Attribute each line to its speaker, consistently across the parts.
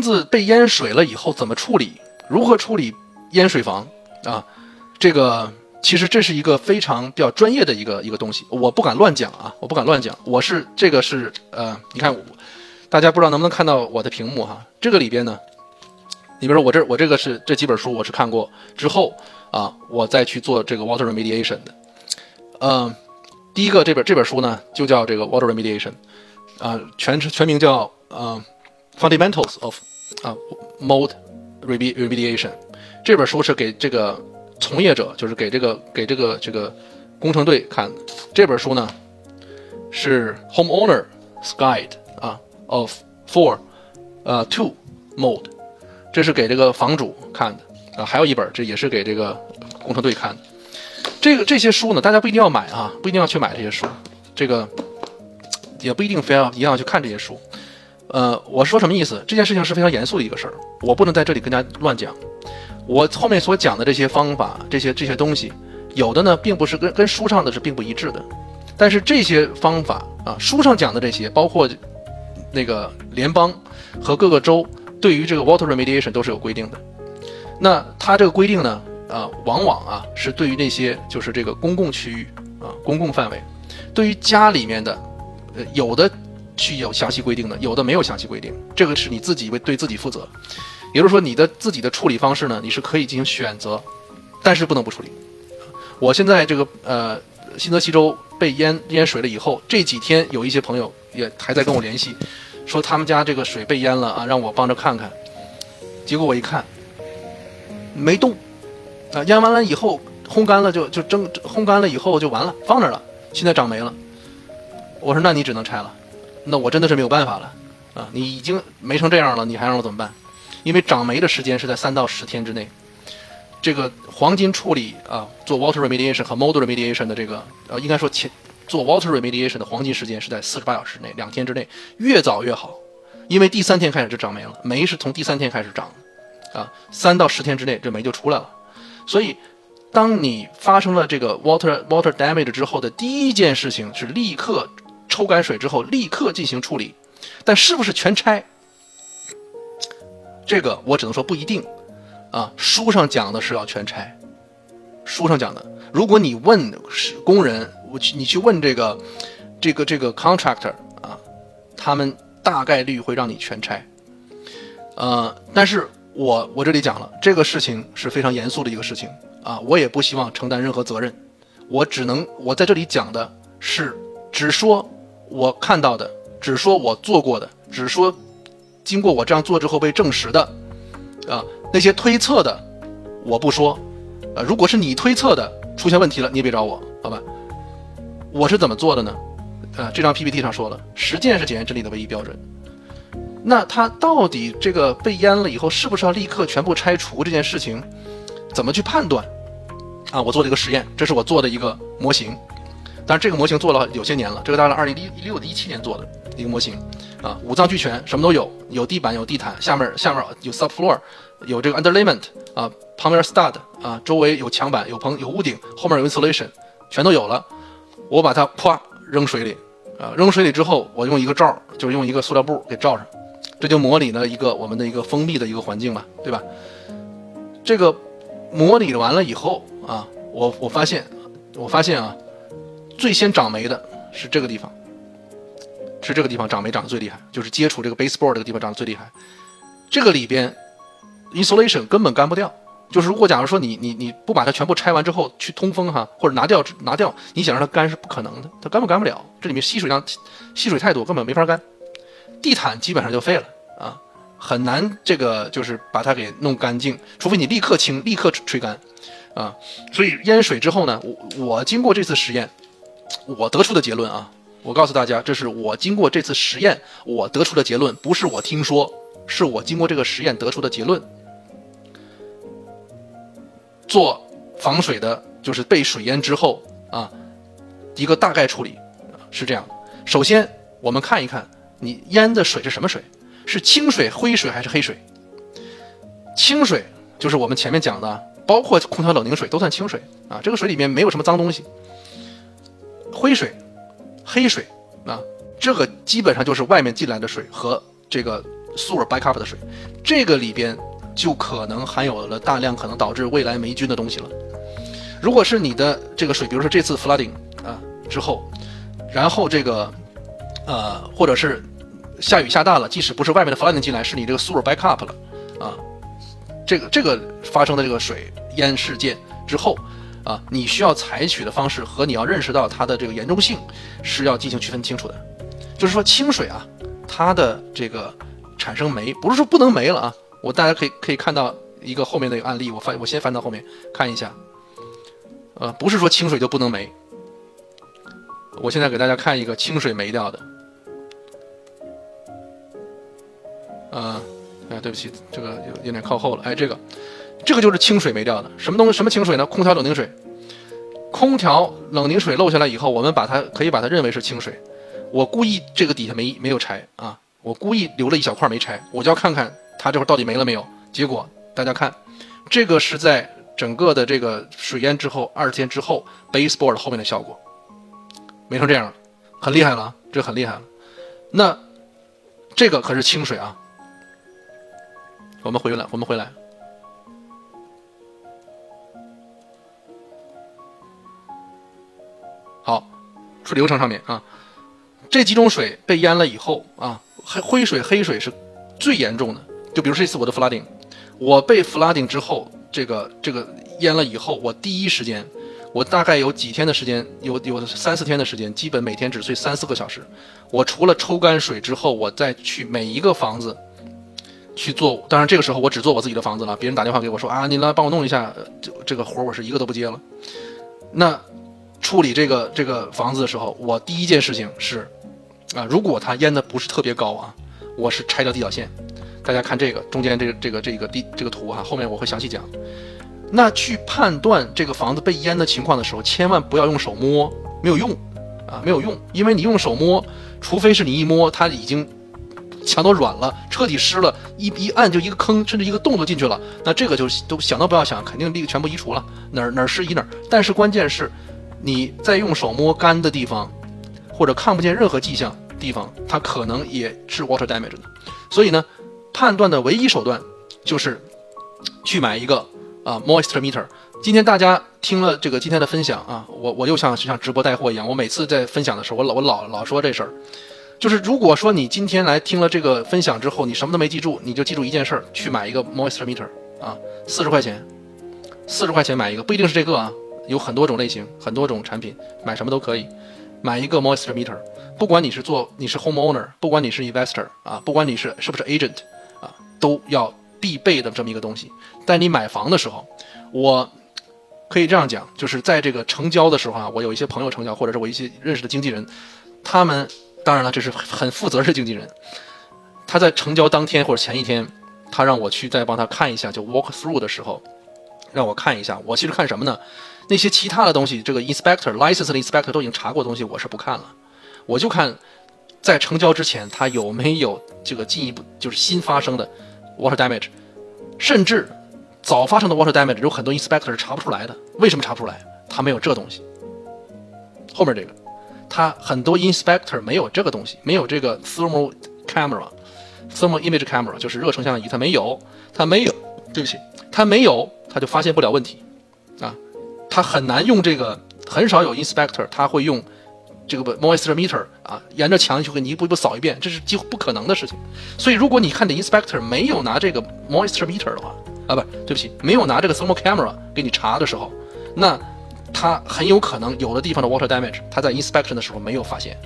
Speaker 1: 子被淹水了以后怎么处理？如何处理淹水房啊？这个其实这是一个非常比较专业的一个一个东西，我不敢乱讲啊，我不敢乱讲。我是这个是呃，你看，大家不知道能不能看到我的屏幕哈？这个里边呢，你比如说我这我这个是这几本书我是看过之后啊，我再去做这个 water remediation 的。嗯，第一个这本这本书呢就叫这个 water remediation，啊，全全名叫呃 fundamentals of 啊 mold remediation。这本书是给这个从业者，就是给这个给这个这个工程队看的。这本书呢是 homeowner's guide 啊 of for 呃 to mold，这是给这个房主看的啊。还有一本，这也是给这个工程队看的。这个这些书呢，大家不一定要买啊，不一定要去买这些书，这个也不一定非要一定要去看这些书。呃，我说什么意思？这件事情是非常严肃的一个事儿，我不能在这里跟大家乱讲。我后面所讲的这些方法，这些这些东西，有的呢并不是跟跟书上的是并不一致的，但是这些方法啊，书上讲的这些，包括那个联邦和各个州对于这个 water remediation 都是有规定的。那它这个规定呢？啊，往往啊是对于那些就是这个公共区域啊，公共范围，对于家里面的，呃，有的去有详细规定的，有的没有详细规定，这个是你自己为对自己负责。也就是说，你的自己的处理方式呢，你是可以进行选择，但是不能不处理。我现在这个呃，新泽西州被淹淹水了以后，这几天有一些朋友也还在跟我联系，说他们家这个水被淹了啊，让我帮着看看。结果我一看，没动。啊，淹完了以后烘干了就就蒸烘干了以后就完了，放那儿了。现在长霉了，我说那你只能拆了，那我真的是没有办法了啊！你已经霉成这样了，你还让我怎么办？因为长霉的时间是在三到十天之内。这个黄金处理啊，做 water remediation 和 mold remediation 的这个呃，应该说前做 water remediation 的黄金时间是在四十八小时内，两天之内，越早越好，因为第三天开始就长霉了，霉是从第三天开始长啊，三到十天之内这霉就出来了。所以，当你发生了这个 water water damage 之后的第一件事情是立刻抽干水之后立刻进行处理，但是不是全拆？这个我只能说不一定啊。书上讲的是要全拆，书上讲的。如果你问是工人，我去你去问这个这个这个 contractor 啊，他们大概率会让你全拆。呃，但是。我我这里讲了，这个事情是非常严肃的一个事情啊，我也不希望承担任何责任，我只能我在这里讲的是，只说我看到的，只说我做过的，只说经过我这样做之后被证实的，啊，那些推测的我不说，啊，如果是你推测的出现问题了，你也别找我，好吧？我是怎么做的呢？啊，这张 PPT 上说了，实践是检验真理的唯一标准。那它到底这个被淹了以后，是不是要立刻全部拆除这件事情，怎么去判断？啊，我做了一个实验，这是我做的一个模型，但是这个模型做了有些年了，这个大概二零一六的一七年做的一个模型，啊，五脏俱全，什么都有，有地板，有地毯，下面下面有 subfloor，有这个 underlayment，啊，旁边 stud，啊，周围有墙板，有棚，有屋顶，后面有 insulation，全都有了，我把它啪扔水里，啊，扔水里之后，我用一个罩，就是用一个塑料布给罩上。这就模拟了一个我们的一个封闭的一个环境嘛，对吧？这个模拟完了以后啊，我我发现，我发现啊，最先长霉的是这个地方，是这个地方长霉长得最厉害，就是接触这个 baseboard 这个地方长得最厉害。这个里边 insulation 根本干不掉，就是如果假如说你你你不把它全部拆完之后去通风哈，或者拿掉拿掉，你想让它干是不可能的，它干不干不了，这里面吸水量吸水太多，根本没法干。地毯基本上就废了啊，很难这个就是把它给弄干净，除非你立刻清、立刻吹干，啊，所以淹水之后呢，我我经过这次实验，我得出的结论啊，我告诉大家，这是我经过这次实验我得出的结论，不是我听说，是我经过这个实验得出的结论。做防水的，就是被水淹之后啊，一个大概处理是这样的，首先我们看一看。你淹的水是什么水？是清水、灰水还是黑水？清水就是我们前面讲的，包括空调冷凝水都算清水啊。这个水里面没有什么脏东西。灰水、黑水啊，这个基本上就是外面进来的水和这个 sewer backup 的水，这个里边就可能含有了大量可能导致未来霉菌的东西了。如果是你的这个水，比如说这次 flooding 啊之后，然后这个呃或者是下雨下大了，即使不是外面的 flooding 进来，是你这个 sewer backup 了啊，这个这个发生的这个水淹事件之后啊，你需要采取的方式和你要认识到它的这个严重性是要进行区分清楚的。就是说清水啊，它的这个产生酶不是说不能酶了啊，我大家可以可以看到一个后面的一个案例，我翻我先翻到后面看一下。呃，不是说清水就不能霉。我现在给大家看一个清水霉掉的。啊，哎，对不起，这个有有点靠后了。哎，这个，这个就是清水没掉的。什么东西？什么清水呢？空调冷凝水。空调冷凝水漏下来以后，我们把它可以把它认为是清水。我故意这个底下没没有拆啊，我故意留了一小块没拆，我就要看看它这会儿到底没了没有。结果大家看，这个是在。整个的这个水淹之后，二十天之后，baseboard 后面的效果，没成这样，很厉害了，这很厉害了。那这个可是清水啊。我们回来，我们回来。流程上面啊，这几种水被淹了以后啊，黑灰水、黑水是最严重的。就比如这次我的 flooding，我被 flooding 之后。这个这个淹了以后，我第一时间，我大概有几天的时间，有有三四天的时间，基本每天只睡三四个小时。我除了抽干水之后，我再去每一个房子去做。当然这个时候我只做我自己的房子了。别人打电话给我说啊，你来帮我弄一下，这这个活我是一个都不接了。那处理这个这个房子的时候，我第一件事情是，啊，如果它淹的不是特别高啊，我是拆掉地脚线。大家看这个中间这个这个这个地这个图哈，后面我会详细讲。那去判断这个房子被淹的情况的时候，千万不要用手摸，没有用啊，没有用，因为你用手摸，除非是你一摸它已经墙都软了，彻底湿了，一一按就一个坑，甚至一个洞都进去了，那这个就都想都不要想，肯定立全部移除了，哪儿哪儿湿移哪儿。但是关键是，你在用手摸干的地方，或者看不见任何迹象地方，它可能也是 water damage 的，所以呢。判断的唯一手段就是去买一个啊 moisture meter。今天大家听了这个今天的分享啊，我我又像就像直播带货一样，我每次在分享的时候，我老我老老说这事儿，就是如果说你今天来听了这个分享之后，你什么都没记住，你就记住一件事儿，去买一个 moisture meter 啊，四十块钱，四十块钱买一个，不一定是这个啊，有很多种类型，很多种产品，买什么都可以，买一个 moisture meter，不管你是做你是 homeowner，不管你是 investor 啊，不管你是是不是 agent 啊。都要必备的这么一个东西，在你买房的时候，我可以这样讲，就是在这个成交的时候啊，我有一些朋友成交，或者是我一些认识的经纪人，他们当然了，这是很负责任的经纪人，他在成交当天或者前一天，他让我去再帮他看一下，就 walk through 的时候，让我看一下，我其实看什么呢？那些其他的东西，这个 inspector license 的 inspector 都已经查过的东西，我是不看了，我就看在成交之前他有没有这个进一步就是新发生的。water damage，甚至早发生的 water damage 有很多 inspector 是查不出来的。为什么查不出来？他没有这东西。后面这个，他很多 inspector 没有这个东西，没有这个 thermal camera，thermal image camera 就是热成像仪，他没有，他没有。对不起，他没有，他就发现不了问题。他很难用这个，很少有 inspector 他会用。这个 moisture meter 啊，沿着墙就给你一步一步扫一遍，这是几乎不可能的事情。所以，如果你看的 inspector 没有拿这个 moisture meter 的话，啊，不，对不起，没有拿这个 thermal camera 给你查的时候，那他很有可能有的地方的 water damage，他在 inspection 的时候没有发现。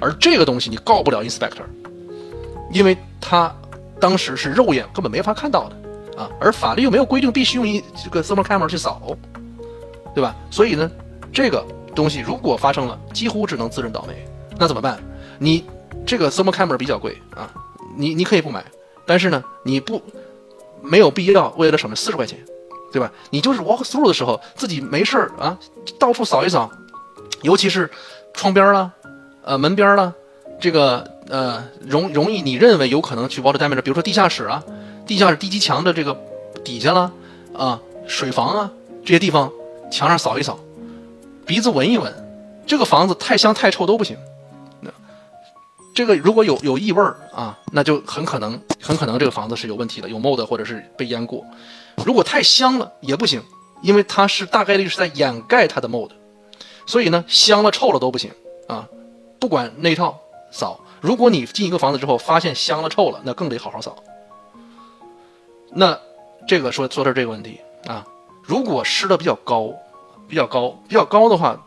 Speaker 1: 而这个东西你告不了 inspector，因为他当时是肉眼根本没法看到的啊。而法律又没有规定必须用一这个 thermal camera 去扫，对吧？所以呢，这个。东西如果发生了，几乎只能自认倒霉。那怎么办？你这个 thermal camera 比较贵啊，你你可以不买，但是呢，你不没有必要为了省这四十块钱，对吧？你就是 walk through 的时候自己没事儿啊，到处扫一扫，尤其是窗边了，呃门边了，这个呃容容易你认为有可能去 water damage，比如说地下室啊，地下室地基墙的这个底下了啊，水房啊这些地方墙上扫一扫。鼻子闻一闻，这个房子太香太臭都不行。那这个如果有有异味儿啊，那就很可能很可能这个房子是有问题的，有 mold 或者是被淹过。如果太香了也不行，因为它是大概率是在掩盖它的 mold，所以呢，香了臭了都不行啊。不管那套扫，如果你进一个房子之后发现香了臭了，那更得好好扫。那这个说说到这个问题啊，如果湿的比较高，比较高，比较高的话，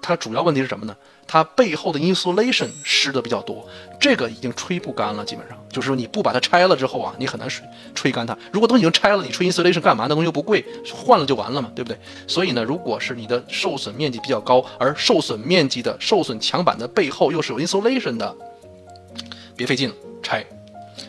Speaker 1: 它主要问题是什么呢？它背后的 insulation 湿的比较多，这个已经吹不干了。基本上就是说你不把它拆了之后啊，你很难吹吹干它。如果都已经拆了，你吹 insulation 干嘛？那东西又不贵，换了就完了嘛，对不对？所以呢，如果是你的受损面积比较高，而受损面积的受损墙板的背后又是有 insulation 的，别费劲了，拆，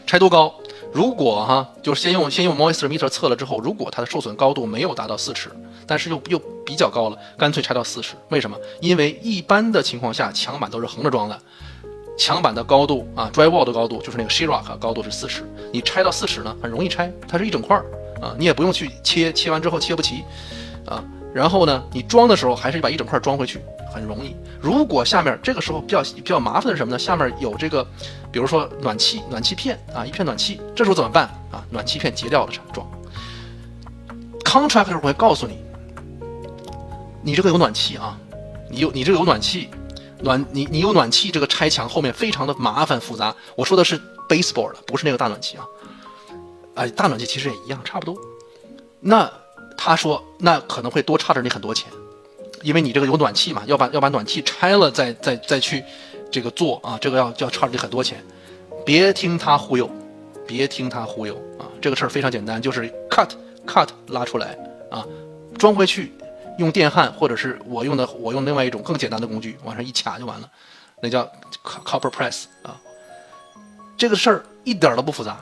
Speaker 1: 拆多高？如果哈，就是先用先用 moisture meter 测了之后，如果它的受损高度没有达到四尺，但是又又比较高了，干脆拆到四尺。为什么？因为一般的情况下，墙板都是横着装的，墙板的高度啊，drywall 的高度就是那个 sheetrock 高度是四尺，你拆到四尺呢，很容易拆，它是一整块儿啊，你也不用去切，切完之后切不齐啊。然后呢，你装的时候还是把一整块装回去，很容易。如果下面这个时候比较比较麻烦的是什么呢？下面有这个，比如说暖气暖气片啊，一片暖气，这时候怎么办啊？暖气片截掉了装。Contractor 会告诉你，你这个有暖气啊，你有你这个有暖气，暖你你有暖气，这个拆墙后面非常的麻烦复杂。我说的是 baseboard，不是那个大暖气啊。哎，大暖气其实也一样，差不多。那。他说：“那可能会多差着你很多钱，因为你这个有暖气嘛，要把要把暖气拆了再再再去这个做啊，这个要要差着你很多钱。别听他忽悠，别听他忽悠啊！这个事儿非常简单，就是 cut cut 拉出来啊，装回去，用电焊或者是我用的我用另外一种更简单的工具往上一卡就完了，那叫 copper press 啊。这个事儿一点都不复杂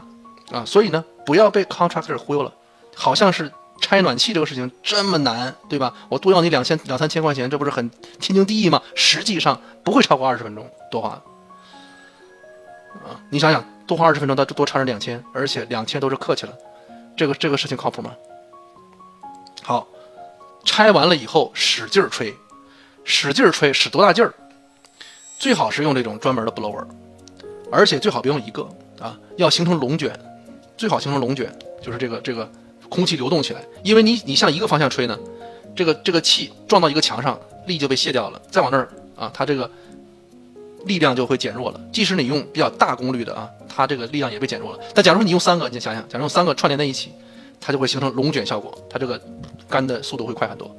Speaker 1: 啊，所以呢，不要被 contractor 忽悠了，好像是。”拆暖气这个事情这么难，对吧？我多要你两千两三千块钱，这不是很天经地义吗？实际上不会超过二十分钟，多花啊！你想想，多花二十分钟，它多差人两千，而且两千都是客气了，这个这个事情靠谱吗？好，拆完了以后使劲吹，使劲吹，使多大劲儿？最好是用这种专门的 blower，而且最好别用一个啊，要形成龙卷，最好形成龙卷，就是这个这个。空气流动起来，因为你你向一个方向吹呢，这个这个气撞到一个墙上，力就被卸掉了，再往那儿啊，它这个力量就会减弱了。即使你用比较大功率的啊，它这个力量也被减弱了。但假如你用三个，你想想，假如用三个串联在一起，它就会形成龙卷效果，它这个干的速度会快很多。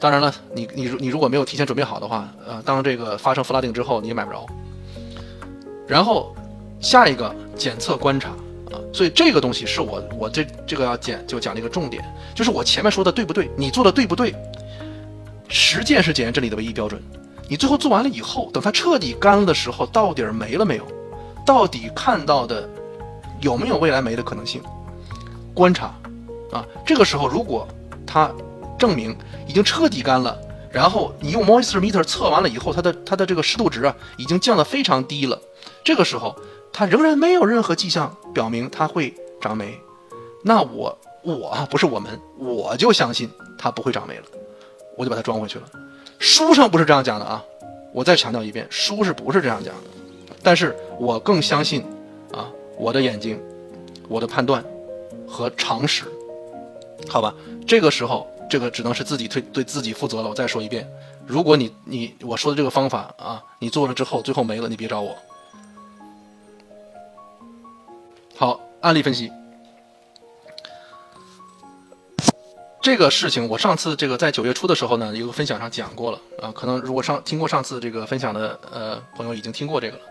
Speaker 1: 当然了，你你你如果没有提前准备好的话，呃，当这个发生 flooding 之后，你也买不着。然后下一个检测观察。所以这个东西是我我这这个要讲就讲了一个重点，就是我前面说的对不对？你做的对不对？实践是检验真理的唯一标准。你最后做完了以后，等它彻底干了的时候，到底没了没有？到底看到的有没有未来没的可能性？观察啊，这个时候如果它证明已经彻底干了，然后你用 moisture meter 测完了以后，它的它的这个湿度值啊已经降得非常低了，这个时候。它仍然没有任何迹象表明它会长霉，那我我不是我们，我就相信它不会长霉了，我就把它装回去了。书上不是这样讲的啊，我再强调一遍，书是不是这样讲的？但是我更相信啊我的眼睛、我的判断和常识，好吧？这个时候，这个只能是自己对对自己负责了。我再说一遍，如果你你我说的这个方法啊，你做了之后最后没了，你别找我。好，案例分析。这个事情我上次这个在九月初的时候呢，一个分享上讲过了啊。可能如果上听过上次这个分享的呃朋友已经听过这个了，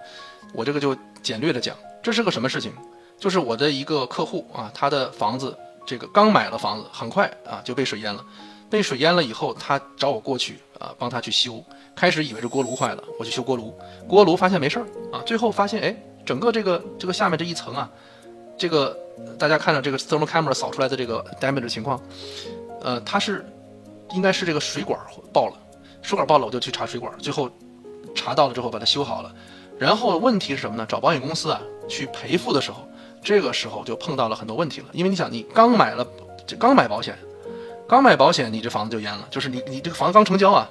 Speaker 1: 我这个就简略的讲。这是个什么事情？就是我的一个客户啊，他的房子这个刚买了房子，很快啊就被水淹了。被水淹了以后，他找我过去啊帮他去修。开始以为是锅炉坏了，我去修锅炉，锅炉发现没事儿啊。最后发现哎，整个这个这个下面这一层啊。这个大家看到这个 thermal camera 扫出来的这个 damage 的情况，呃，它是应该是这个水管爆了，水管爆了，我就去查水管，最后查到了之后把它修好了。然后问题是什么呢？找保险公司啊去赔付的时候，这个时候就碰到了很多问题了。因为你想，你刚买了，这刚买保险，刚买保险，你这房子就淹了，就是你你这个房子刚成交啊，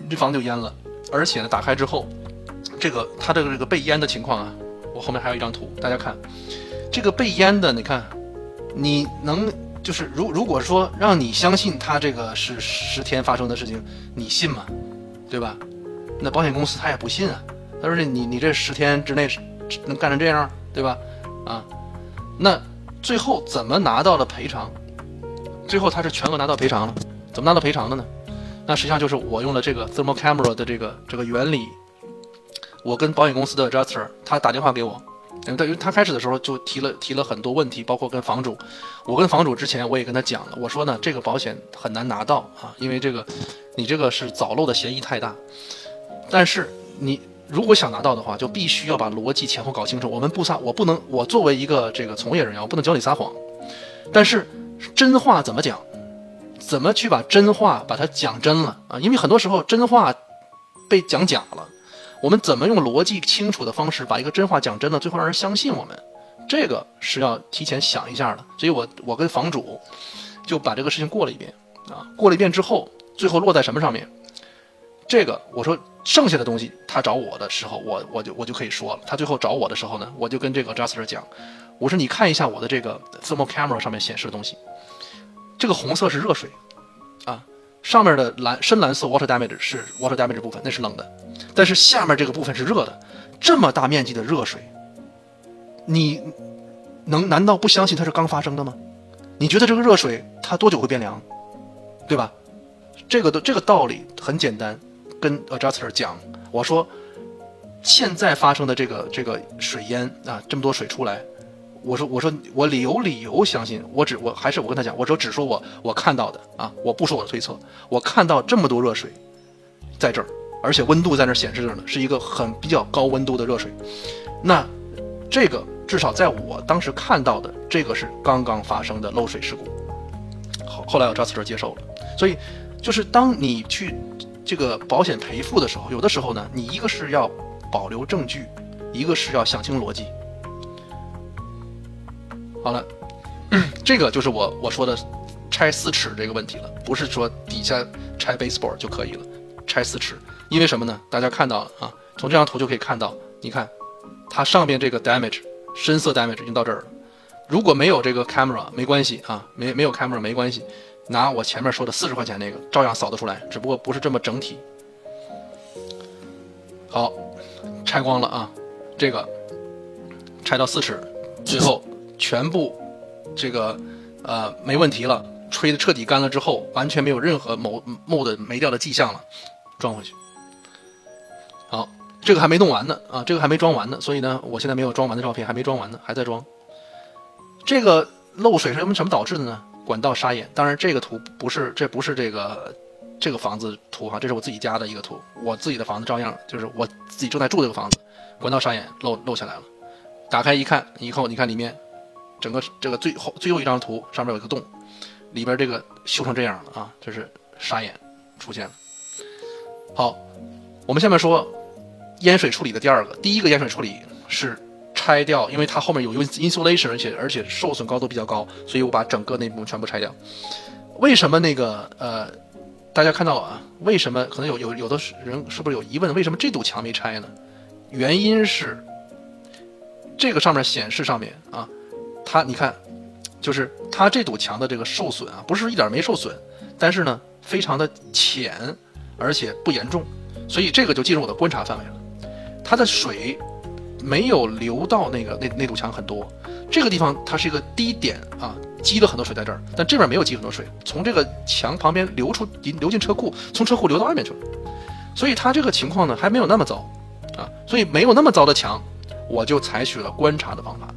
Speaker 1: 你这房子就淹了，而且呢，打开之后。这个它的这个被淹的情况啊，我后面还有一张图，大家看，这个被淹的，你看，你能就是如如果说让你相信他这个是十天发生的事情，你信吗？对吧？那保险公司他也不信啊，他说你你这十天之内能干成这样，对吧？啊，那最后怎么拿到了赔偿？最后他是全额拿到赔偿了，怎么拿到赔偿的呢？那实际上就是我用了这个 thermal camera 的这个这个原理，我跟保险公司的 adjuster 他打电话给我，因为他开始的时候就提了提了很多问题，包括跟房主，我跟房主之前我也跟他讲了，我说呢这个保险很难拿到啊，因为这个你这个是早漏的嫌疑太大，但是你如果想拿到的话，就必须要把逻辑前后搞清楚。我们不撒，我不能，我作为一个这个从业人员，我不能教你撒谎，但是真话怎么讲？怎么去把真话把它讲真了啊？因为很多时候真话被讲假了，我们怎么用逻辑清楚的方式把一个真话讲真了，最后让人相信我们？这个是要提前想一下的。所以我我跟房主就把这个事情过了一遍啊，过了一遍之后，最后落在什么上面？这个我说剩下的东西他找我的时候，我我就我就可以说了。他最后找我的时候呢，我就跟这个 Juster 讲，我说你看一下我的这个 thermal camera 上面显示的东西。这个红色是热水，啊，上面的蓝深蓝色 water damage 是 water damage 部分，那是冷的，但是下面这个部分是热的，这么大面积的热水，你能难道不相信它是刚发生的吗？你觉得这个热水它多久会变凉，对吧？这个的这个道理很简单，跟 adjuster 讲，我说现在发生的这个这个水淹啊，这么多水出来。我说，我说，我理有理由相信，我只我还是我跟他讲，我说只说我我看到的啊，我不说我的推测，我看到这么多热水在这儿，而且温度在那显示着呢，是一个很比较高温度的热水。那这个至少在我当时看到的，这个是刚刚发生的漏水事故。后后来我 just 接受了，所以就是当你去这个保险赔付的时候，有的时候呢，你一个是要保留证据，一个是要想清逻辑。好了，这个就是我我说的拆四尺这个问题了，不是说底下拆 baseboard 就可以了，拆四尺，因为什么呢？大家看到了啊，从这张图就可以看到，你看它上边这个 damage 深色 damage 已经到这儿了，如果没有这个 camera 没关系啊，没没有 camera 没关系，拿我前面说的四十块钱那个照样扫得出来，只不过不是这么整体。好，拆光了啊，这个拆到四尺，最后。全部，这个，呃，没问题了，吹的彻底干了之后，完全没有任何某某的没掉的迹象了，装回去。好，这个还没弄完呢，啊，这个还没装完呢，所以呢，我现在没有装完的照片，还没装完呢，还在装。这个漏水是什么什么导致的呢？管道沙眼。当然，这个图不是，这不是这个这个房子图哈，这是我自己家的一个图，我自己的房子照样，就是我自己正在住这个房子，管道沙眼漏漏下来了，打开一看，以后你看里面。整个这个最后最后一张图上面有一个洞，里边这个修成这样了啊，这是沙眼出现了。好，我们下面说淹水处理的第二个，第一个淹水处理是拆掉，因为它后面有 insulation，而且而且受损高度比较高，所以我把整个内部全部拆掉。为什么那个呃，大家看到啊？为什么可能有有有的人是不是有疑问？为什么这堵墙没拆呢？原因是这个上面显示上面啊。它你看，就是它这堵墙的这个受损啊，不是一点没受损，但是呢，非常的浅，而且不严重，所以这个就进入我的观察范围了。它的水没有流到那个那那堵墙很多，这个地方它是一个低点啊，积了很多水在这儿，但这边没有积很多水，从这个墙旁边流出流进车库，从车库流到外面去了，所以它这个情况呢还没有那么糟啊，所以没有那么糟的墙，我就采取了观察的方法，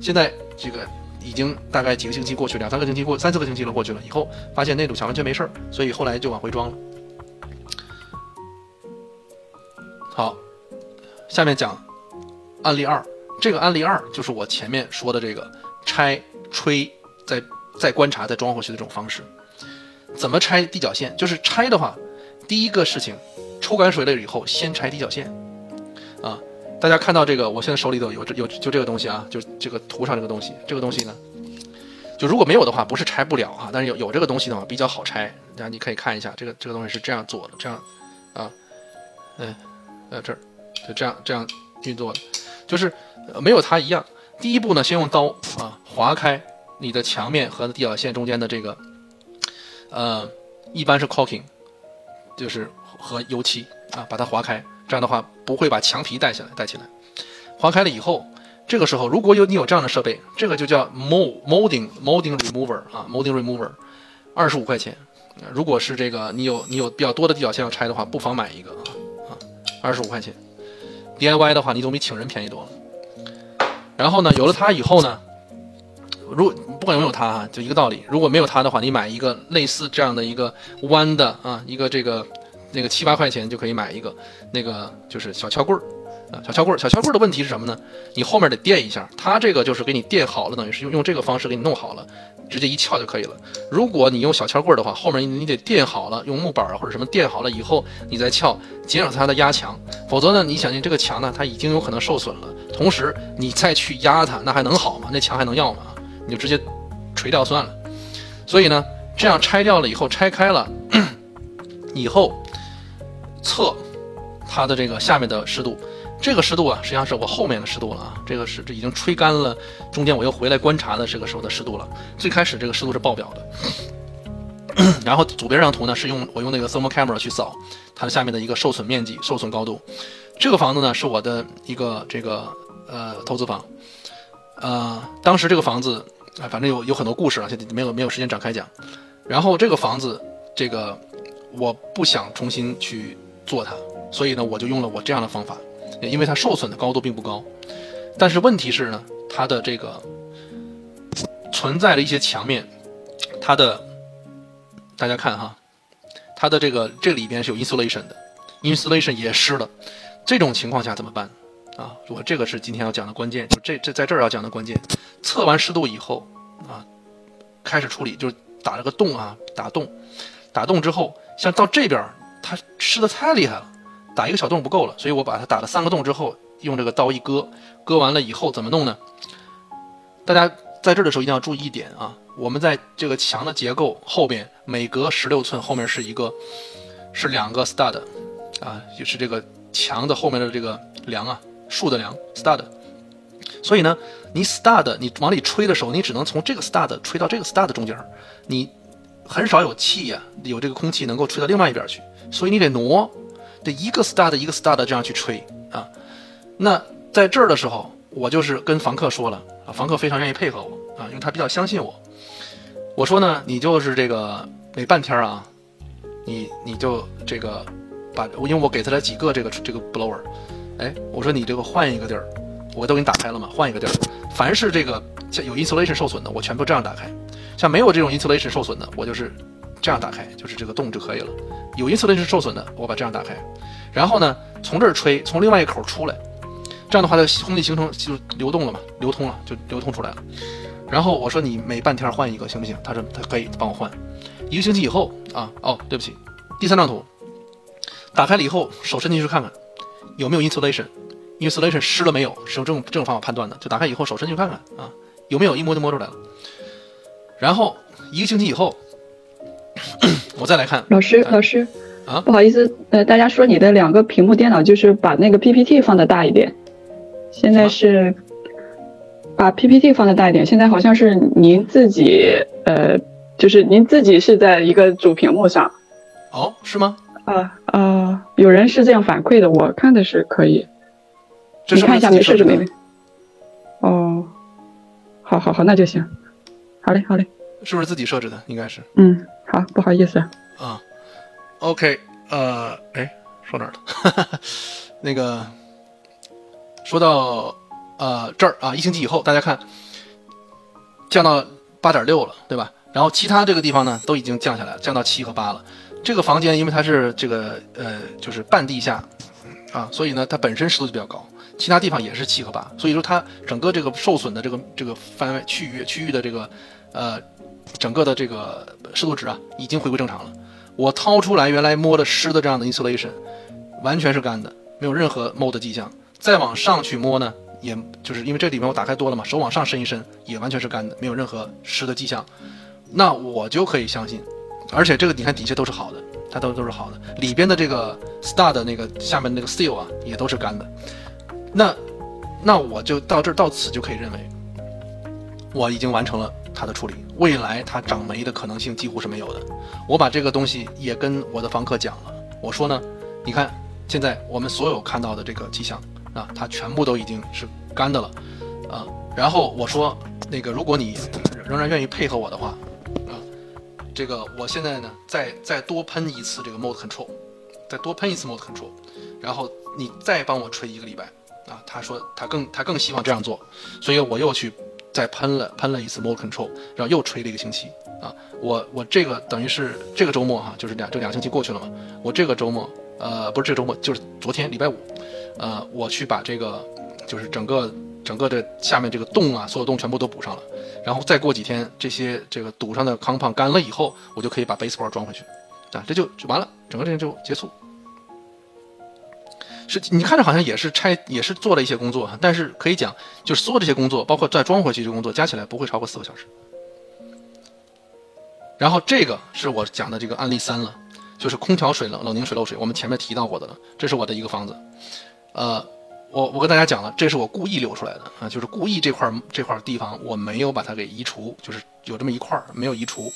Speaker 1: 现在。这个已经大概几个星期过去，两三个星期过，三四个星期了过去了。以后发现那堵墙完全没事儿，所以后来就往回装了。好，下面讲案例二。这个案例二就是我前面说的这个拆、吹、再再观察、再装回去的这种方式。怎么拆地脚线？就是拆的话，第一个事情，抽干水了以后，先拆地脚线啊。大家看到这个，我现在手里头有这有就这个东西啊，就这个图上这个东西，这个东西呢，就如果没有的话，不是拆不了啊，但是有有这个东西的话比较好拆。大家你可以看一下，这个这个东西是这样做的，这样，啊，嗯，在这儿就这样这样运作的，就是没有它一样。第一步呢，先用刀啊划开你的墙面和地脚线中间的这个，呃，一般是 caulking，就是和油漆啊，把它划开，这样的话不会把墙皮带下来带起来。划开了以后，这个时候如果有你有这样的设备，这个就叫 mold molding molding remover 啊 molding remover，二十五块钱。如果是这个你有你有比较多的地脚线要拆的话，不妨买一个啊啊，二十五块钱。DIY 的话，你总比请人便宜多了。然后呢，有了它以后呢，如不管有没有它啊，就一个道理。如果没有它的话，你买一个类似这样的一个弯的啊，一个这个那个七八块钱就可以买一个那个就是小撬棍儿啊，小撬棍儿。小撬棍儿的问题是什么呢？你后面得垫一下，它这个就是给你垫好了，等于是用用这个方式给你弄好了。直接一撬就可以了。如果你用小撬棍的话，后面你得垫好了，用木板或者什么垫好了以后，你再撬，减少它的压强。否则呢，你想想这个墙呢，它已经有可能受损了，同时你再去压它，那还能好吗？那墙还能要吗？你就直接锤掉算了。所以呢，这样拆掉了以后，拆开了 以后，测它的这个下面的湿度。这个湿度啊，实际上是我后面的湿度了啊。这个是这已经吹干了，中间我又回来观察的这个时候的湿度了。最开始这个湿度是爆表的，然后左边这张图呢是用我用那个 thermal camera 去扫它的下面的一个受损面积、受损高度。这个房子呢是我的一个这个呃投资房，呃，当时这个房子啊，反正有有很多故事啊，现在没有没有时间展开讲。然后这个房子这个我不想重新去做它，所以呢我就用了我这样的方法。因为它受损的高度并不高，但是问题是呢，它的这个存在的一些墙面，它的大家看哈，它的这个这里边是有 insulation 的，insulation 也湿了，这种情况下怎么办啊？我这个是今天要讲的关键，就这这在这儿要讲的关键，测完湿度以后啊，开始处理，就是打了个洞啊，打洞，打洞之后，像到这边它湿的太厉害了。打一个小洞不够了，所以我把它打了三个洞之后，用这个刀一割，割完了以后怎么弄呢？大家在这儿的时候一定要注意一点啊，我们在这个墙的结构后边，每隔十六寸后面是一个，是两个 stud，啊，就是这个墙的后面的这个梁啊，竖的梁 stud。所以呢，你 stud 你往里吹的时候，你只能从这个 stud 吹到这个 stud 中间，你很少有气呀，有这个空气能够吹到另外一边去，所以你得挪。这一个 stud 一个 stud 这样去吹啊，那在这儿的时候，我就是跟房客说了啊，房客非常愿意配合我啊，因为他比较相信我。我说呢，你就是这个每半天啊，你你就这个把，因为我给他了几个这个这个 blower，哎，我说你这个换一个地儿，我都给你打开了嘛，换一个地儿，凡是这个像有 insulation 受损的，我全部这样打开，像没有这种 insulation 受损的，我就是。这样打开就是这个洞就可以了。有因次类是受损的，我把这样打开，然后呢，从这儿吹，从另外一口出来，这样的话，它空气形成就流动了嘛，流通了就流通出来了。然后我说你每半天换一个行不行？他说他可以帮我换。一个星期以后啊，哦，对不起，第三张图，打开了以后，手伸进去看看有没有 insulation，insulation 湿了没有？是用这种这种方法判断的。就打开以后手伸进去看看啊，有没有？一摸就摸出来了。然后一个星期以后。我再来看
Speaker 2: 老师，老师
Speaker 1: 啊，
Speaker 2: 不好意思，呃，大家说你的两个屏幕电脑就是把那个 PPT 放的大一点，现在是把 PPT 放的大一点，现在好像是您自己，呃，就是您自己是在一个主屏幕上，
Speaker 1: 哦，是吗？
Speaker 2: 啊啊，有人是这样反馈的，我看的是可以，你看一下，没事就没事。哦，好好好，那就行，好嘞，好嘞。
Speaker 1: 是不是自己设置的？应该是。
Speaker 2: 嗯，好，不好意思
Speaker 1: 啊。OK，呃，哎，说哪儿了？那个，说到呃这儿啊，一星期以后，大家看，降到八点六了，对吧？然后其他这个地方呢，都已经降下来，降到七和八了。这个房间因为它是这个呃，就是半地下啊，所以呢，它本身湿度就比较高。其他地方也是七和八，所以说它整个这个受损的这个这个范围区域区域的这个呃。整个的这个湿度值啊，已经回归正常了。我掏出来原来摸的湿的这样的 insulation，完全是干的，没有任何 mold 迹象。再往上去摸呢，也就是因为这里面我打开多了嘛，手往上伸一伸，也完全是干的，没有任何湿的迹象。那我就可以相信，而且这个你看底下都是好的它都都是好的。里边的这个 star 的那个下面那个 steel 啊，也都是干的。那那我就到这儿到此就可以认为，我已经完成了它的处理。未来它长霉的可能性几乎是没有的。我把这个东西也跟我的房客讲了，我说呢，你看现在我们所有看到的这个迹象啊，它全部都已经是干的了啊。然后我说那个，如果你仍然愿意配合我的话。啊这个我现在呢，再再多喷一次这个 mode control，再多喷一次 mode control，然后你再帮我吹一个礼拜啊。他说他更他更希望这样做，所以我又去再喷了喷了一次 mode control，然后又吹了一个星期啊。我我这个等于是这个周末哈，就是两这两个星期过去了嘛。我这个周末呃不是这个周末，就是昨天礼拜五，呃我去把这个就是整个整个的下面这个洞啊，所有洞全部都补上了。然后再过几天，这些这个堵上的康胖干了以后，我就可以把 baseball 装回去，啊，这就就完了，整个事情就结束。是你看着好像也是拆，也是做了一些工作，但是可以讲，就是所有这些工作，包括再装回去这工作，加起来不会超过四个小时。然后这个是我讲的这个案例三了，就是空调水冷冷凝水漏水，我们前面提到过的了，这是我的一个房子，呃。我我跟大家讲了，这是我故意留出来的啊，就是故意这块这块地方我没有把它给移除，就是有这么一块没有移除。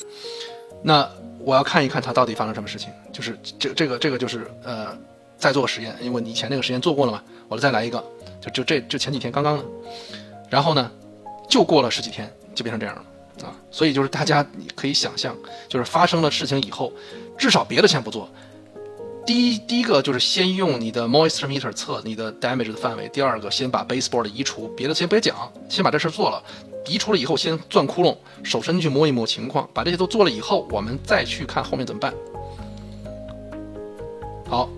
Speaker 1: 那我要看一看它到底发生什么事情，就是这这个这个就是呃再做个实验，因为以前那个实验做过了嘛，我再来一个，就就这就前几天刚刚的，然后呢就过了十几天就变成这样了啊，所以就是大家你可以想象，就是发生了事情以后，至少别的先不做。第一，第一个就是先用你的 moisture meter 测你的 damage 的范围。第二个，先把 baseboard 移除，别的先别讲，先把这事做了。移除了以后，先钻窟窿，手伸进去摸一摸情况。把这些都做了以后，我们再去看后面怎么办。好，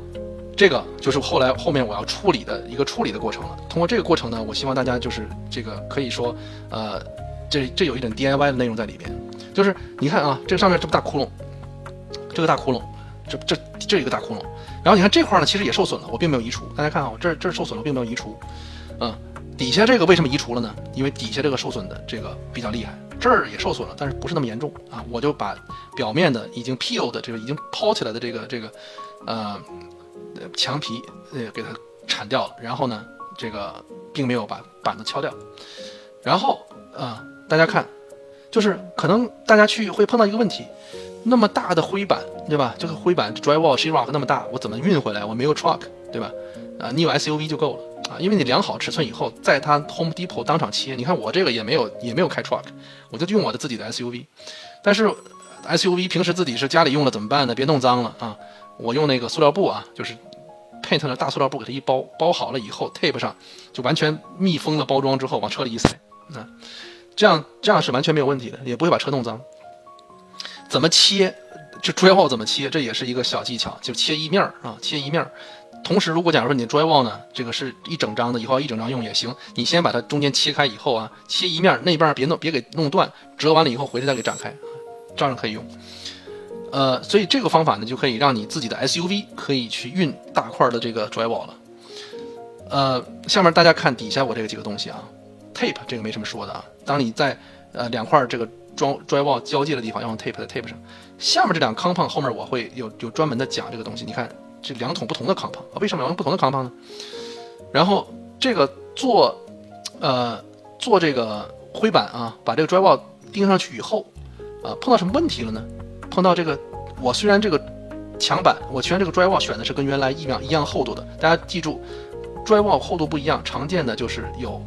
Speaker 1: 这个就是后来后面我要处理的一个处理的过程了。通过这个过程呢，我希望大家就是这个可以说，呃，这这有一点 DIY 的内容在里边。就是你看啊，这个上面这么大窟窿，这个大窟窿。这这这一个大窟窿，然后你看这块呢，其实也受损了，我并没有移除。大家看啊，我这这受损了，并没有移除。嗯，底下这个为什么移除了呢？因为底下这个受损的这个比较厉害，这儿也受损了，但是不是那么严重啊。我就把表面的已经 peel 的这个已经抛起来的这个这个呃墙皮呃给它铲掉了，然后呢，这个并没有把板子敲掉。然后啊，大家看，就是可能大家去会碰到一个问题。那么大的灰板，对吧？这个灰板 drywall sheetrock 那么大，我怎么运回来？我没有 truck，对吧？啊，你有 SUV 就够了啊，因为你量好尺寸以后，在它 Home Depot 当场切。你看我这个也没有也没有开 truck，我就用我的自己的 SUV。但是 SUV 平时自己是家里用了怎么办呢？别弄脏了啊！我用那个塑料布啊，就是 paint 的大塑料布给它一包，包好了以后 tape 上，就完全密封了包装之后往车里一塞，啊，这样这样是完全没有问题的，也不会把车弄脏。怎么切？这 drywall 怎么切？这也是一个小技巧，就切一面儿啊，切一面儿。同时，如果假如说你 drywall 呢，这个是一整张的，以后要一整张用也行。你先把它中间切开以后啊，切一面那边别弄，别给弄断，折完了以后回来再给展开，照样可以用。呃，所以这个方法呢，就可以让你自己的 SUV 可以去运大块的这个 drywall 了。呃，下面大家看底下我这个几个东西啊，tape 这个没什么说的啊。当你在呃两块这个。装 drywall 交界的地方要用 tape 在 tape 上，下面这两 compound 后面我会有有专门的讲这个东西。你看这两桶不同的 compound，啊为什么要用不同的 compound 呢？然后这个做呃做这个灰板啊，把这个 drywall 钉上去以后，啊碰到什么问题了呢？碰到这个我虽然这个墙板我虽然这个 drywall 选的是跟原来一样一样厚度的，大家记住 drywall 厚度不一样，常见的就是有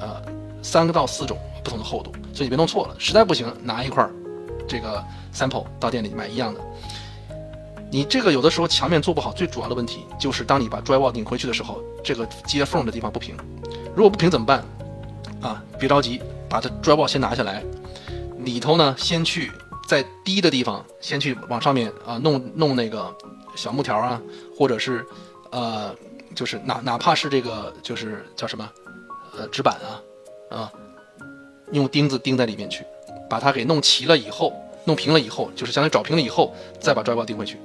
Speaker 1: 呃三个到四种不同的厚度。所以你别弄错了，实在不行拿一块这个 sample 到店里买一样的。你这个有的时候墙面做不好，最主要的问题就是当你把 drywall 拧回去的时候，这个接缝的地方不平。如果不平怎么办？啊，别着急，把这 drywall 先拿下来，里头呢先去在低的地方先去往上面啊弄弄那个小木条啊，或者是呃就是哪哪怕是这个就是叫什么呃纸板啊啊。用钉子钉在里面去，把它给弄齐了以后，弄平了以后，就是相当于找平了以后，再把拽包钉回去，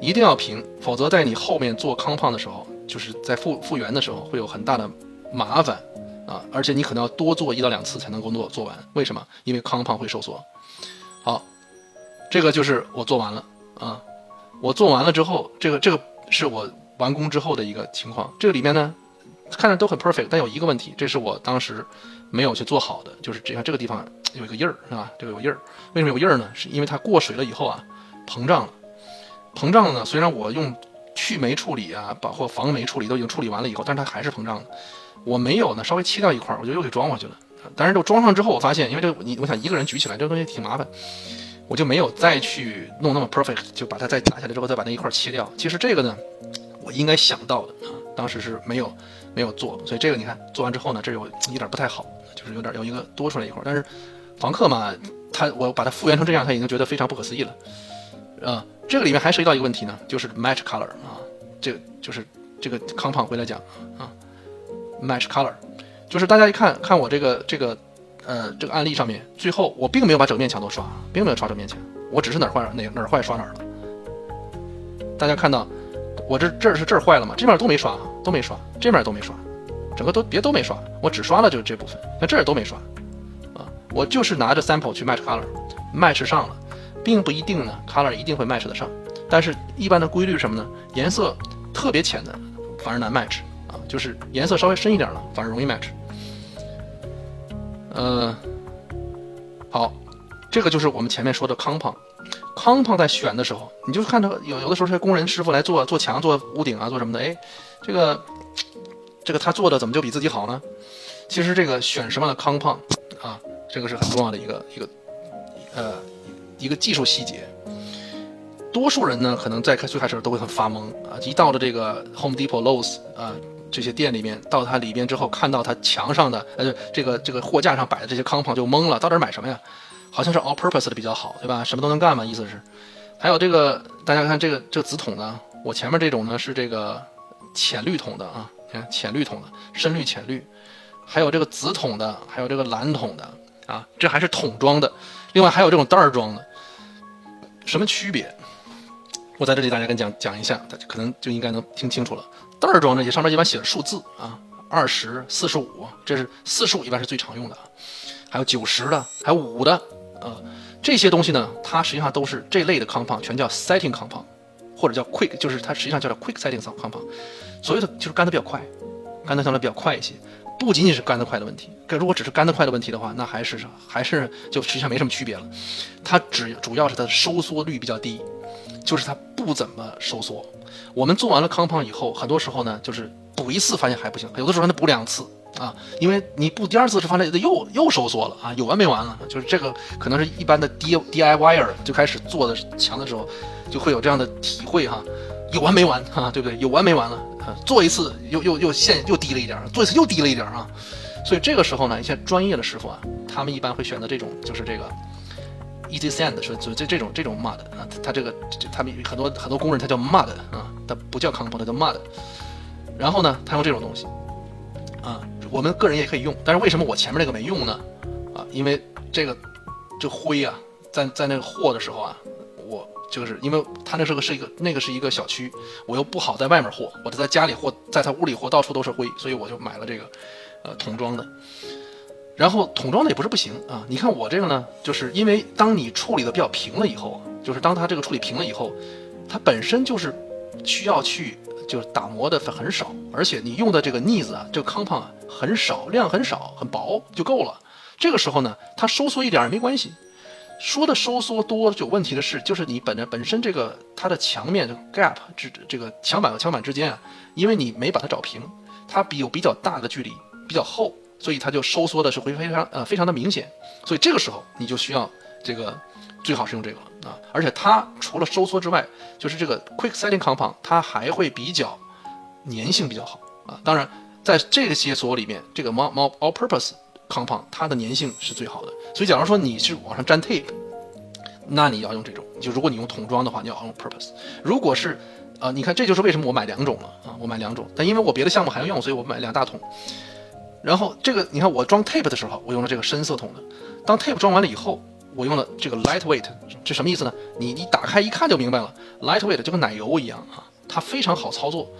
Speaker 1: 一定要平，否则在你后面做康胖的时候，就是在复复原的时候会有很大的麻烦啊，而且你可能要多做一到两次才能够做做完。为什么？因为康胖会收缩。好，这个就是我做完了啊，我做完了之后，这个这个是我完工之后的一个情况。这个里面呢，看着都很 perfect，但有一个问题，这是我当时没有去做好的，就是这看这个地方有一个印儿，是吧？这个有印儿，为什么有印儿呢？是因为它过水了以后啊，膨胀了。膨胀了呢，虽然我用去霉处理啊，包括防霉处理都已经处理完了以后，但是它还是膨胀了。我没有呢，稍微切掉一块，我就又给装回去了。但是就装上之后，我发现，因为这个你，我想一个人举起来这个东西挺麻烦，我就没有再去弄那么 perfect，就把它再夹下来之后再把那一块切掉。其实这个呢，我应该想到的啊，当时是没有没有做，所以这个你看做完之后呢，这有一点不太好，就是有点有一个多出来一块。但是房客嘛，他我把它复原成这样，他已经觉得非常不可思议了。啊，这个里面还涉及到一个问题呢，就是 match color 啊，这个就是这个康胖回来讲啊，match color。就是大家一看看我这个这个，呃，这个案例上面，最后我并没有把整面墙都刷，并没有刷整面墙，我只是哪坏哪哪坏刷哪了。大家看到，我这这儿是这儿坏了吗？这面都没刷，都没刷，这面都没刷，整个都别都没刷，我只刷了就这部分，那这儿都没刷，啊，我就是拿着 sample 去 match color，match 上了，并不一定呢，color 一定会 match 得上，但是一般的规律是什么呢？颜色特别浅的反而难 match。就是颜色稍微深一点了，反而容易 match。嗯，好，这个就是我们前面说的 compound。compound 在选的时候，你就看到有有的时候，这些工人师傅来做做墙、做屋顶啊、做什么的，哎，这个这个他做的怎么就比自己好呢？其实这个选什么的康胖啊，这个是很重要的一个一个呃一个技术细节。多数人呢，可能在最开始都会很发懵啊，一到了这个 Home Depot、Lowe's 啊。这些店里面，到它里边之后，看到它墙上的，呃，这个这个货架上摆的这些康胖就懵了，到底买什么呀？好像是 all purpose 的比较好，对吧？什么都能干嘛？意思是，还有这个，大家看这个这个紫桶呢，我前面这种呢是这个浅绿桶的啊，你看浅绿桶的，深绿浅绿，还有这个紫桶的，还有这个蓝桶的啊，这还是桶装的，另外还有这种袋儿装的，什么区别？我在这里大家跟讲讲一下，大家可能就应该能听清楚了。袋儿装这些上面一般写着数字啊，二十四十五，这是四十五一般是最常用的，还有九十的，还有五的，啊，这些东西呢，它实际上都是这类的 compound，全叫 setting compound，或者叫 quick，就是它实际上叫做 quick setting compound，所谓的就是干的比较快，干的相对比较快一些，不仅仅是干得快的问题，如果只是干得快的问题的话，那还是还是就实际上没什么区别了，它只主要是它的收缩率比较低，就是它不怎么收缩。我们做完了康胖以后，很多时候呢，就是补一次发现还不行，有的时候还得补两次啊，因为你补第二次是发现又又收缩了啊，有完没完了？就是这个可能是一般的 D D I Y er 就开始做的强的时候，就会有这样的体会哈，有完没完哈，对不对？有完没完了？做一次又又又线又低了一点，做一次又低了一点啊，所以这个时候呢，一些专业的师傅啊，他们一般会选择这种，就是这个。Easy Sand 说，就这这种这种 mud 啊，他这个这他们很多很多工人他叫 mud 啊，他不叫 compound，他叫 mud。然后呢，他用这种东西啊，我们个人也可以用，但是为什么我前面那个没用呢？啊，因为这个这灰啊，在在那个货的时候啊，我就是因为他那是个是一个那个是一个小区，我又不好在外面货，我在家里货，在他屋里货到处都是灰，所以我就买了这个呃桶装的。然后桶装的也不是不行啊，你看我这个呢，就是因为当你处理的比较平了以后，就是当它这个处理平了以后，它本身就是需要去就是打磨的很少，而且你用的这个腻子啊，这个康胖啊很少量很少很薄就够了。这个时候呢，它收缩一点也没关系。说的收缩多有问题的是，就是你本着本身这个它的墙面 gap 之这个墙板和墙板之间啊，因为你没把它找平，它比有比较大的距离，比较厚。所以它就收缩的是会非常呃非常的明显，所以这个时候你就需要这个最好是用这个啊，而且它除了收缩之外，就是这个 quick setting compound 它还会比较粘性比较好啊。当然在这些所里面，这个猫猫 all purpose compound 它的粘性是最好的。所以假如说你是往上粘 tape，那你要用这种。就如果你用桶装的话，你要用 purpose。如果是呃，你看这就是为什么我买两种了啊，我买两种，但因为我别的项目还要用，所以我买两大桶。然后这个你看我装 tape 的时候，我用了这个深色桶的。当 tape 装完了以后，我用了这个 lightweight，这什么意思呢？你你打开一看就明白了，lightweight 就跟奶油一样啊，它非常好操作。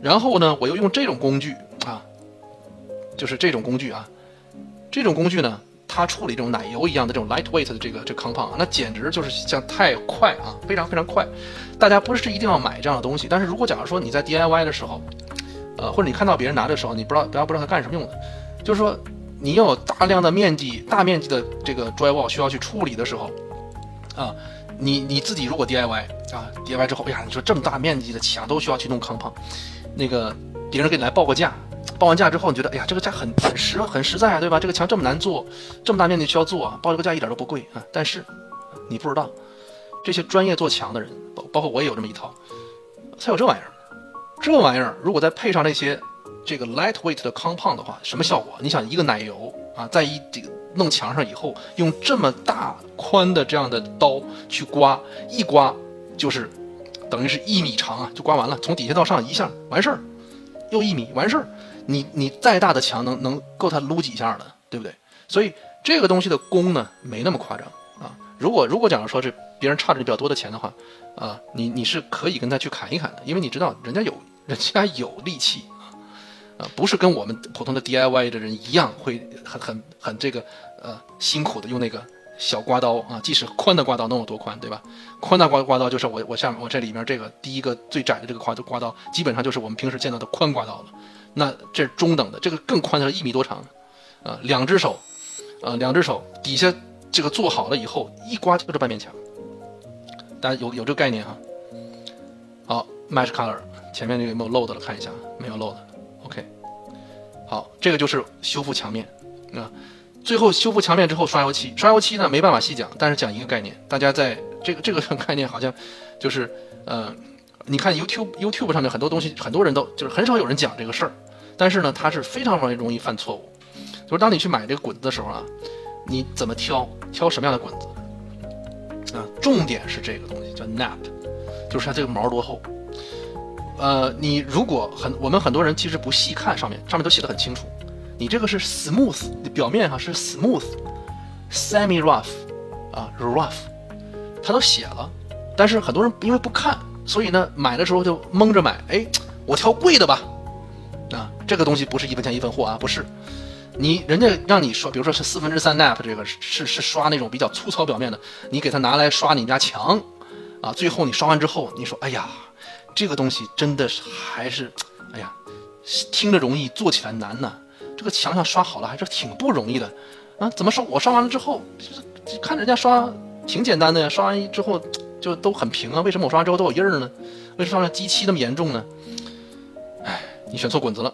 Speaker 1: 然后呢，我又用这种工具啊，就是这种工具啊，这种工具呢，它处理这种奶油一样的这种 lightweight 的这个这个 compound，那简直就是像太快啊，非常非常快。大家不是一定要买这样的东西，但是如果假如说你在 DIY 的时候，呃，或者你看到别人拿的时候，你不知道不要不知道它干什么用的，就是说你有大量的面积、大面积的这个 drywall 需要去处理的时候，啊，你你自己如果 DIY 啊，DIY 之后，哎呀，你说这么大面积的墙都需要去弄坑碰那个别人给你来报个价。报完价之后，你觉得，哎呀，这个价很很实很实在啊，对吧？这个墙这么难做，这么大面积需要做，报这个价一点都不贵啊。但是你不知道，这些专业做墙的人，包包括我也有这么一套，才有这玩意儿。这玩意儿如果再配上那些这个 lightweight 的 compound 的话，什么效果？你想一个奶油啊，在一这个弄墙上以后，用这么大宽的这样的刀去刮，一刮就是等于是一米长啊，就刮完了，从底下到上一下完事儿，又一米完事儿。你你再大的墙能能够它撸几下的，对不对？所以这个东西的功呢没那么夸张啊。如果如果假如说是别人差着你比较多的钱的话，啊，你你是可以跟他去砍一砍的，因为你知道人家有人家有力气啊，不是跟我们普通的 DIY 的人一样会很很很这个呃辛苦的用那个小刮刀啊，即使宽的刮刀能有多宽，对吧？宽的刮刮刀就是我我下面我这里面这个第一个最窄的这个刮刮刀，基本上就是我们平时见到的宽刮刀了。那这是中等的，这个更宽的是一米多长，啊，两只手，啊，两只手底下这个做好了以后，一刮就是半面墙，大家有有这个概念哈。好，match color，前面这个有没有漏的了？看一下，没有漏的。OK，好，这个就是修复墙面，啊，最后修复墙面之后刷油漆，刷油漆呢没办法细讲，但是讲一个概念，大家在这个这个概念好像就是呃，你看 YouTube YouTube 上面很多东西，很多人都就是很少有人讲这个事儿。但是呢，它是非常容易容易犯错误，就是当你去买这个滚子的时候啊，你怎么挑，挑什么样的滚子啊？重点是这个东西叫 nap，就是它这个毛多厚。呃，你如果很，我们很多人其实不细看上面，上面都写的很清楚。你这个是 smooth，表面哈是 smooth，semi rough，啊 rough，它都写了。但是很多人因为不看，所以呢买的时候就蒙着买，哎，我挑贵的吧。啊，这个东西不是一分钱一分货啊，不是，你人家让你刷，比如说是四分之三 nap 这个是是刷那种比较粗糙表面的，你给他拿来刷你家墙，啊，最后你刷完之后，你说，哎呀，这个东西真的是还是，哎呀，听着容易做起来难呐，这个墙上刷好了还是挺不容易的，啊，怎么说我刷完了之后，就是看人家刷挺简单的呀，刷完之后就都很平啊，为什么我刷完之后都有印儿呢？为什么刷完积漆那么严重呢？哎。你选错滚子了。